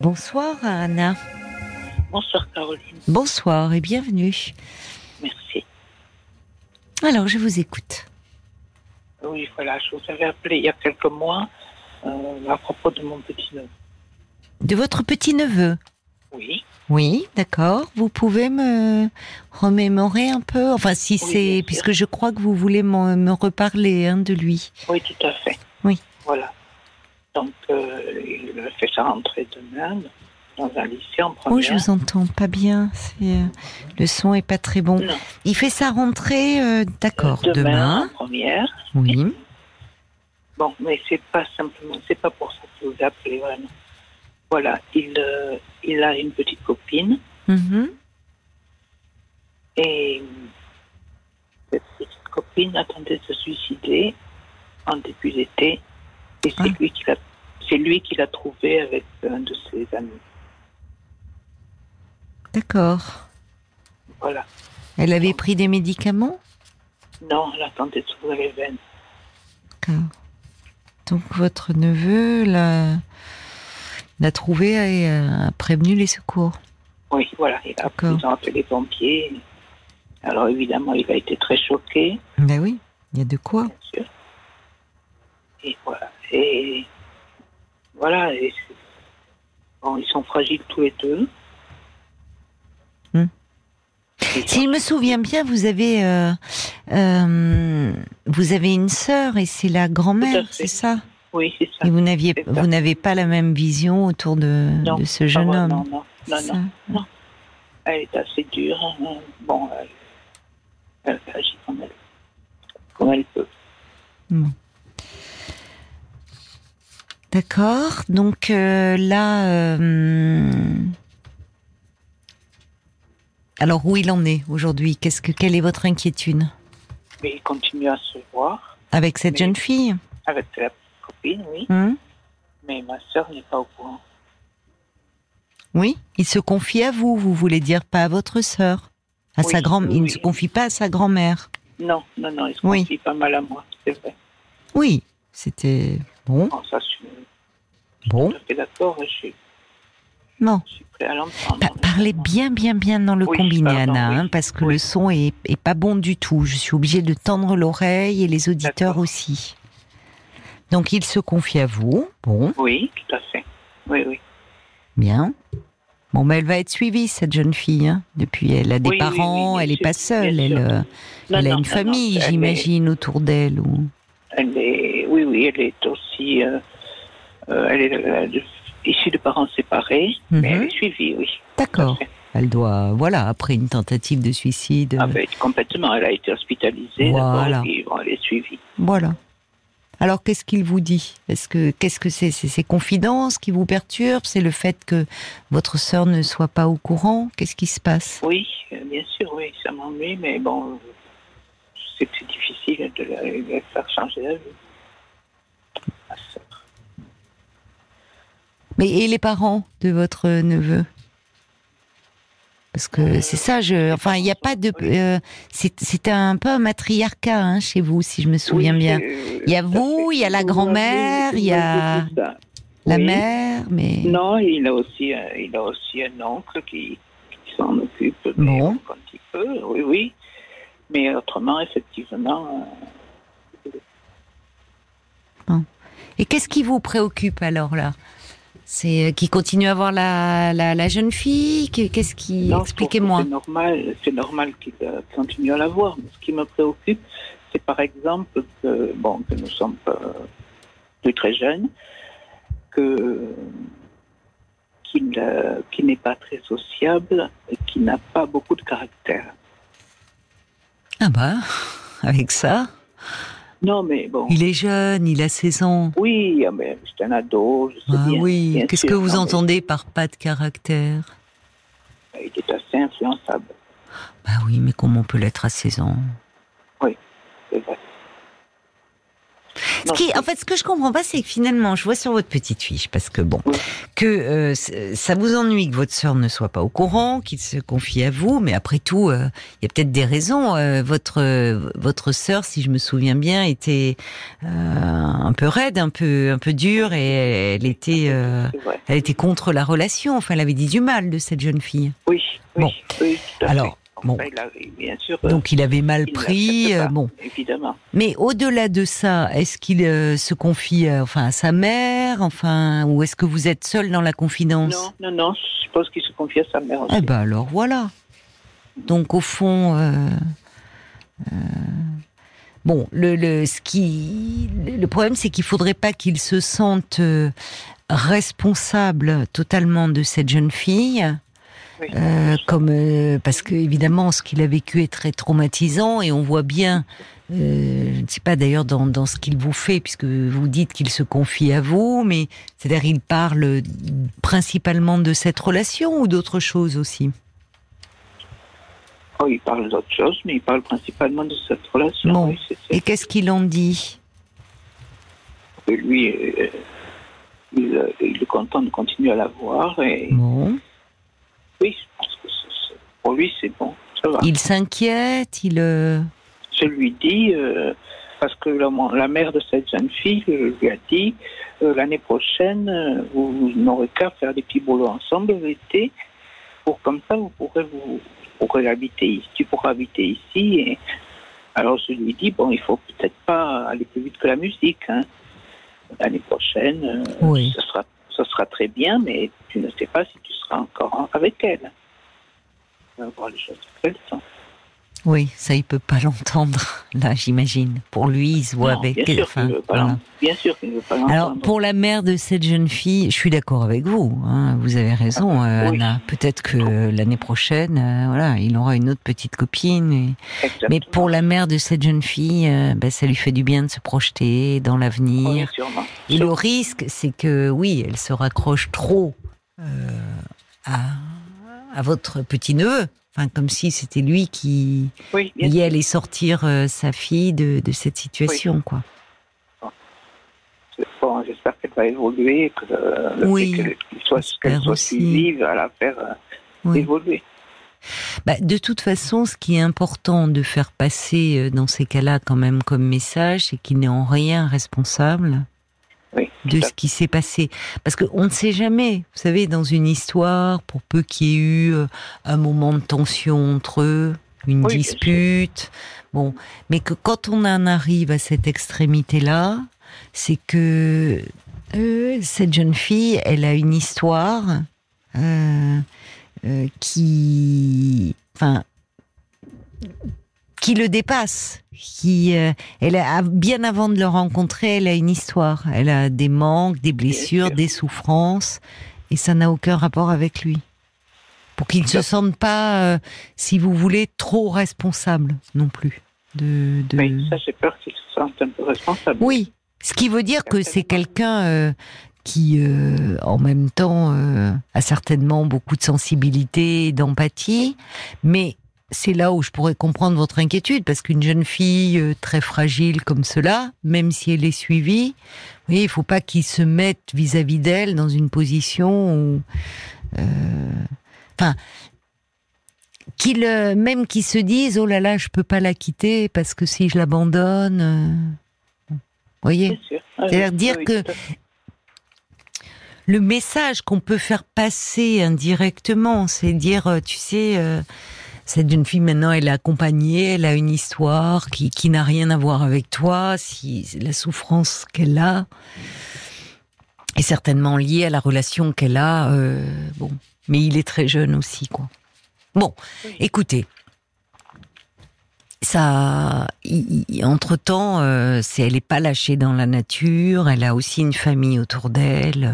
Bonsoir Anna. Bonsoir Caroline. Bonsoir et bienvenue. Merci. Alors je vous écoute. Oui, voilà, je vous avais appelé il y a quelques mois euh, à propos de mon petit-neveu. De votre petit-neveu? Oui. Oui, d'accord. Vous pouvez me remémorer un peu? Enfin, si Oui, c'est... Puisque je crois que vous voulez me, me reparler hein, de lui. Oui, tout à fait. Oui. Voilà. Donc, euh, il fait sa rentrée demain dans un lycée en Oh, première. je vous entends pas bien. C'est, euh, le son est pas très bon. Non. Il fait sa rentrée, euh, d'accord, demain, demain. en première. Oui. Bon, mais c'est pas simplement, c'est pas pour ça que vous appelé, vraiment. Voilà, il, euh, il a une petite copine Mhm. et cette petite copine attendait de se suicider en début d'été et c'est Ah. lui qui l'a c'est lui qui l'a trouvé avec un de ses amis. D'accord. Voilà. Elle avait pris des médicaments? Non, elle attendait de s'ouvrir les veines. D'accord. Donc votre neveu l'a, l'a trouvé et a prévenu les secours? Oui, voilà, il a D'accord. ils ont appelé les pompiers. Alors évidemment, il a été très choqué, Ben oui, il y a de quoi. bien sûr. Et voilà. Et voilà. Et bon, ils sont fragiles tous les deux. Hmm. Si je me souviens bien, vous avez euh, euh, vous avez une sœur et c'est la grand-mère, c'est ça? Oui, c'est ça. Et vous n'aviez vous n'avez pas la même vision autour de, Non, de ce Ah jeune ouais, homme? Non, non, non, non. ça Elle est assez dure. hein. Bon, elle, elle agit comme elle, comme elle peut. D'accord. Donc euh, là, euh, alors où il en est aujourd'hui? Qu'est-ce que quelle est votre inquiétude? Mais il continue à se voir avec cette jeune fille? Avec la copine, oui. Hein? Mais ma sœur n'est pas au courant. Oui. Il se confie à vous. Vous voulez dire pas à votre sœur À Oui, sa grand. Il ne se confie pas à sa grand-mère. Non, non, non, il se Oui. confie pas mal à moi, c'est vrai. Oui. C'était bon. Bon, ça, je suis Bon. d'accord, je suis, Non. je suis prêt à l'entendre. Pa- parlez bien, bien, bien dans le Oui, combiné, pardon, Anna, oui. hein, parce que Oui. le son est, est pas bon du tout. Je suis obligée de tendre l'oreille et les auditeurs aussi. Donc il se confie à vous. Bon, Oui, tout à fait. Oui, oui. bien. Bon, mais elle va être suivie cette jeune fille. hein. Depuis, elle a des Oui, parents, oui, elle bien est pas seule. Elle, euh, Non, a non, une non, non, famille, j'imagine, autour d'elle. Ou... Elle est, oui, oui, elle est aussi, euh, euh, elle est de- issue de parents séparés, mais Mhm. elle est suivie, oui. D'accord. Elle doit, voilà, après une tentative de suicide. Ah ben, complètement, elle a été hospitalisée, Voilà. et bon, elle est suivie. Voilà. Alors, qu'est-ce qu'il vous dit? Est-ce que qu'est-ce que c'est? C'est ses confidences qui vous perturbent? C'est le fait que votre sœur ne soit pas au courant? Qu'est-ce qui se passe? Oui, euh, bien sûr, oui, ça m'ennuie, mais bon, euh, sais que c'est difficile de la, faire changer d'avis. Ma sœur. Mais et les parents de votre neveu? Parce que c'est ça. Je, enfin, il n'y a pas de. euh, c'est c'est un peu un matriarcat hein, chez vous, si je me souviens Oui, bien. c'est- Il y a vous, il y a la grand-mère, il y a. La Oui. mère, mais Non, il a aussi, un- il a aussi un oncle qui, qui s'en occupe, Bon. quand il peut, oui, oui. Mais autrement, effectivement, euh, et qu'est-ce qui vous préoccupe alors là? C'est euh, qui continue à voir la, la, la jeune fille? Qu'est- Qu'est-ce qui Expliquez-moi. C'est normal, c'est normal qu'il euh, continue à la voir. Mais ce qui me préoccupe, c'est par exemple que, bon, que nous sommes euh, plus très jeunes, que qu'il euh, qu'il n'est pas très sociable, et qu'il n'a pas beaucoup de caractère. Ah bah, avec ça, Non, mais bon. il est jeune, il a 16 ans. Oui, ah, mais c'est un ado, je sais Ah bien. oui, qu'est-ce que vous Non, mais entendez par pas de caractère? Il est assez influençable, Bah oui, mais comment on peut l'être à 16 ans? C'est vrai. Ce qui, en fait, ce que je comprends pas, c'est que finalement, je vois sur votre petite fiche, parce que bon, que euh, ça vous ennuie que votre sœur ne soit pas au courant, qu'il se confie à vous, mais après tout, euh, il y a peut-être des raisons. Euh, votre votre sœur, si je me souviens bien, était un peu raide, un peu un peu dure, et elle était elle était contre la relation. Enfin, elle avait dit du mal de cette jeune fille. Oui. oui bon. Oui, Alors. Bon. Donc il avait mal pris, euh, bon. Évidemment. Mais au-delà de ça, est-ce qu'il euh, se confie, euh, enfin, à sa mère, enfin, ou est-ce que vous êtes seul dans la confidence? Non, non, non. Je pense qu'il se confie à sa mère aussi. Eh ben alors voilà. Donc au fond, bon, le, le, ce qui, le problème, c'est qu'il faudrait pas qu'il se sente responsable totalement de cette jeune fille euh, comme euh, parce que évidemment ce qu'il a vécu est très traumatisant et on voit bien, euh, je ne sais pas d'ailleurs dans, dans ce qu'il vous fait puisque vous dites qu'il se confie à vous, mais c'est-à-dire il parle principalement de cette relation ou d'autres choses aussi? Oh, il parle d'autres choses, mais il parle principalement de cette relation. Et qu'est-ce qu'il en dit? Lui, il, est content de continuer à la voir et. Bon. Oui, je pense que pour lui, c'est bon. Ça va. Il s'inquiète, il. Euh, je lui dis, euh, parce que la, mère de cette jeune fille lui a dit euh, l'année prochaine, vous, n'aurez qu'à faire des petits boulots ensemble l'été, pour comme ça, vous pourrez vous pourrez habiter ici, tu pourras habiter ici. Et... Alors je lui dis, bon, il faut peut-être pas aller plus vite que la musique. Hein. L'année prochaine, oui. ce sera ce sera très bien, mais tu ne sais pas si tu seras encore avec elle. Oui, ça il peut pas l'entendre là, j'imagine. Pour lui, il se voit avec. Bien sûr qu'il veut pas Bien sûr qu'il veut pas l'entendre. Alors pour la mère de cette jeune fille, je suis d'accord avec vous. Hein, vous avez raison, euh, Anna. Peut-être que l'année prochaine, euh, voilà, il aura une autre petite copine. Mais pour la mère de cette jeune fille, euh, ben, ça lui fait du bien de se projeter dans l'avenir. Et le risque, c'est que oui, elle se raccroche trop à, à votre petit neveu Enfin, comme si c'était lui qui y allait sortir euh, sa fille de, de cette situation, quoi. Bon, j'espère qu'elle va évoluer, que le oui, qu'elle soit, soit suivie va la faire euh, évoluer. Bah, de toute façon, ce qui est important de faire passer euh, dans ces cas-là, quand même, comme message, c'est qu'il n'est en rien responsable de ce qui s'est passé. Parce qu'on ne sait jamais, vous savez, dans une histoire, pour peu qu'il y ait eu euh, un moment de tension entre eux, une dispute, bon, mais que quand on en arrive à cette extrémité-là, c'est que euh, cette jeune fille, elle a une histoire euh, qui, enfin, qui le dépasse, qui euh, elle a bien avant de le rencontrer, elle a une histoire, elle a des manques, des blessures, des souffrances, et ça n'a aucun rapport avec lui. Pour qu'il ne se sente pas, euh, si vous voulez, trop responsable non plus. De, de... Oui, ça j'ai peur qu'il se sente un peu responsable. Oui, ce qui veut dire que c'est quelqu'un euh, qui, en même temps, a certainement beaucoup de sensibilité, d'empathie, mais c'est là où je pourrais comprendre votre inquiétude, parce qu'une jeune fille euh, très fragile comme cela, même si elle est suivie, il faut pas qu'il se mette vis-à-vis d'elle dans une position où, euh, enfin, qu'il euh, même qu'il se dise oh là là, je peux pas la quitter parce que si je l'abandonne, vous voyez, c'est-à-dire dire que le message qu'on peut faire passer indirectement, c'est dire, tu sais cette jeune fille maintenant elle est accompagnée, elle a une histoire qui, qui n'a rien à voir avec toi, si la souffrance qu'elle a est certainement liée à la relation qu'elle a. Euh, bon, mais il est très jeune aussi, quoi. Bon, écoutez, ça, entre temps, euh, c'est elle n'est pas lâchée dans la nature. Elle a aussi une famille autour d'elle.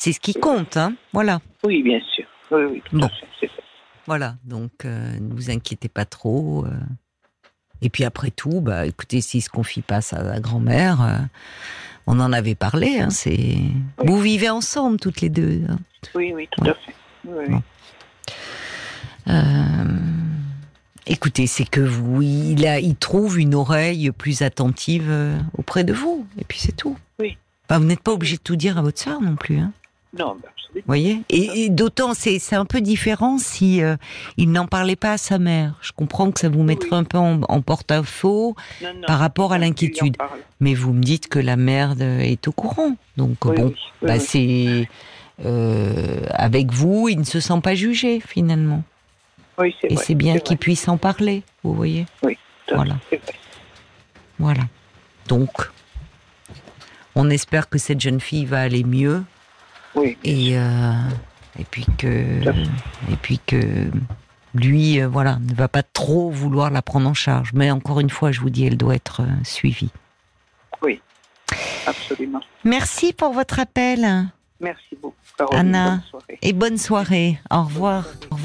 C'est ce qui compte, hein Voilà. Oui, bien sûr. Oui, oui, tout fait, Voilà, donc euh, ne vous inquiétez pas trop. Euh. Et puis après tout, bah, écoutez, s'il se confie pas à sa grand-mère, euh, on en avait parlé. Hein, c'est vous vivez ensemble toutes les deux. Hein. Oui, oui, tout à fait. Écoutez, c'est que vous, il, a, il trouve une oreille plus attentive auprès de vous, et puis c'est tout. Oui. Enfin, vous n'êtes pas obligé de tout dire à votre sœur non plus, hein. Non, ben, absolument. Vous voyez Et, et d'autant, c'est un peu différent si euh, il n'en parlait pas à sa mère. Je comprends que ça vous mettrait Oui. un peu en, en porte-à-faux, par rapport à l'inquiétude. mais vous me dites que la mère est au courant. Donc Oui, bon, oui, oui, bah, oui. c'est euh, avec vous, il ne se sent pas jugé finalement. Oui, c'est Et c'est bien qu'il puisse en parler. Vous voyez fait, voilà. vrai. Voilà. Donc, on espère que cette jeune fille va aller mieux Oui, et euh, et puis que et puis que lui, euh, voilà, ne va pas trop vouloir la prendre en charge. Mais encore une fois, je vous dis, elle doit être euh, suivie. absolument. Merci pour votre appel Merci beaucoup, Caroline. Anna. Bonne et bonne soirée. Au revoir. Au revoir.